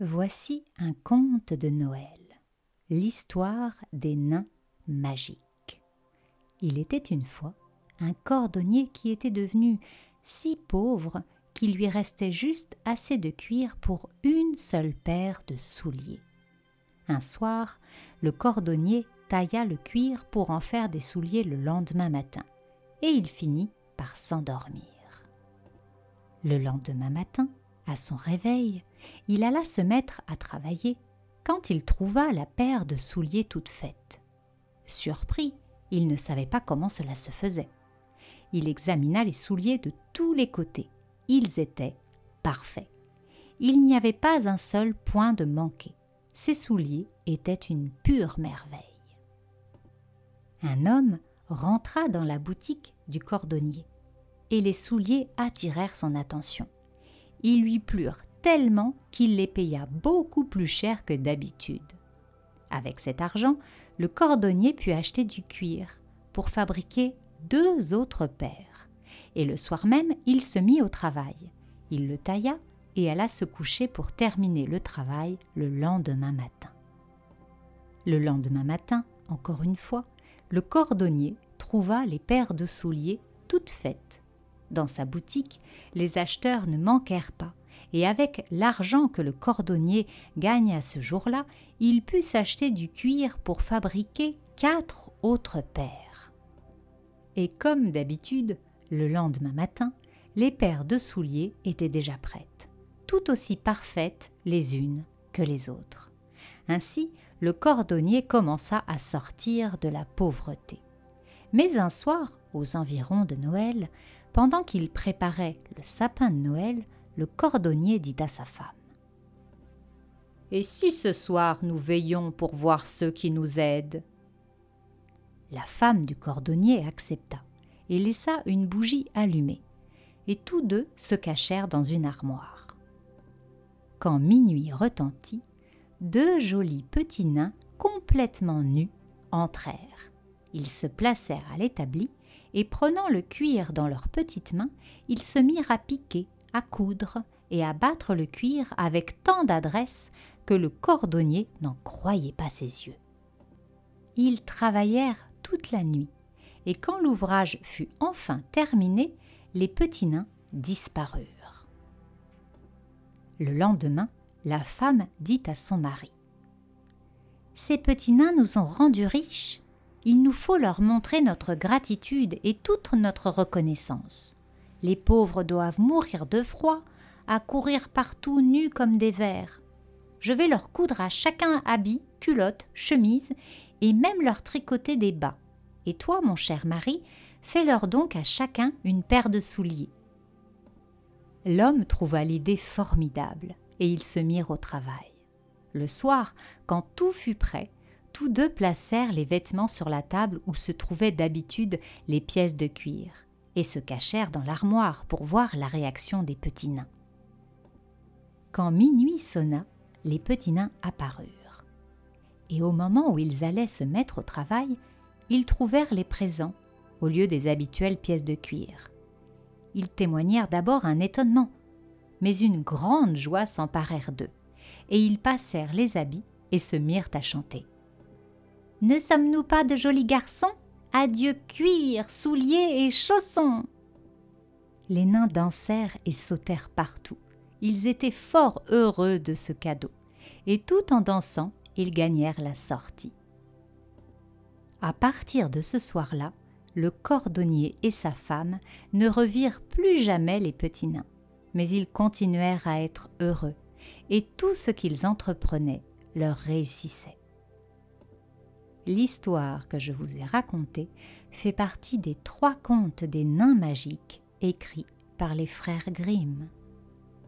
Voici un conte de Noël, l'histoire des nains magiques. Il était une fois un cordonnier qui était devenu si pauvre qu'il lui restait juste assez de cuir pour une seule paire de souliers. Un soir, le cordonnier tailla le cuir pour en faire des souliers le lendemain matin, et il finit par s'endormir. Le lendemain matin, à son réveil, il alla se mettre à travailler quand il trouva la paire de souliers toute faite. Surpris, il ne savait pas comment cela se faisait. Il examina les souliers de tous les côtés. Ils étaient parfaits. Il n'y avait pas un seul point de manqué. Ces souliers étaient une pure merveille. Un homme rentra dans la boutique du cordonnier, et les souliers attirèrent son attention. Ils lui plurent tellement qu'il les paya beaucoup plus cher que d'habitude. Avec cet argent, le cordonnier put acheter du cuir pour fabriquer deux autres paires. Et le soir même, il se mit au travail. Il le tailla et alla se coucher pour terminer le travail le lendemain matin. Le lendemain matin, encore une fois, le cordonnier trouva les paires de souliers toutes faites. Dans sa boutique, les acheteurs ne manquèrent pas, et avec l'argent que le cordonnier gagna ce jour-là, il put s'acheter du cuir pour fabriquer quatre autres paires. Et comme d'habitude, le lendemain matin, les paires de souliers étaient déjà prêtes, tout aussi parfaites les unes que les autres. Ainsi, le cordonnier commença à sortir de la pauvreté. Mais un soir, aux environs de Noël, pendant qu'il préparait le sapin de Noël, le cordonnier dit à sa femme Et si ce soir nous veillons pour voir ceux qui nous aident? La femme du cordonnier accepta et laissa une bougie allumée, et tous deux se cachèrent dans une armoire. Quand minuit retentit, deux jolis petits nains complètement nus entrèrent. Ils se placèrent à l'établi et prenant le cuir dans leurs petites mains, ils se mirent à piquer, à coudre et à battre le cuir avec tant d'adresse que le cordonnier n'en croyait pas ses yeux. Ils travaillèrent toute la nuit, et quand l'ouvrage fut enfin terminé, les petits nains disparurent. Le lendemain, la femme dit à son mari Ces petits nains nous ont rendus riches. Il nous faut leur montrer notre gratitude et toute notre reconnaissance. Les pauvres doivent mourir de froid, à courir partout nus comme des vers. Je vais leur coudre à chacun habit, culotte, chemise, et même leur tricoter des bas. Et toi, mon cher mari, fais-leur donc à chacun une paire de souliers. L'homme trouva l'idée formidable et ils se mirent au travail. Le soir, quand tout fut prêt, tous deux placèrent les vêtements sur la table où se trouvaient d'habitude les pièces de cuir, et se cachèrent dans l'armoire pour voir la réaction des petits nains. Quand minuit sonna, les petits nains apparurent. Et au moment où ils allaient se mettre au travail, ils trouvèrent les présents au lieu des habituelles pièces de cuir. Ils témoignèrent d'abord un étonnement, mais une grande joie s'emparèrent d'eux, et ils passèrent les habits et se mirent à chanter. Ne sommes-nous pas de jolis garçons? Adieu cuir, souliers et chaussons Les nains dansèrent et sautèrent partout. Ils étaient fort heureux de ce cadeau, et tout en dansant, ils gagnèrent la sortie. À partir de ce soir-là, le cordonnier et sa femme ne revirent plus jamais les petits nains mais ils continuèrent à être heureux, et tout ce qu'ils entreprenaient leur réussissait. L'histoire que je vous ai racontée fait partie des trois contes des nains magiques écrits par les frères Grimm.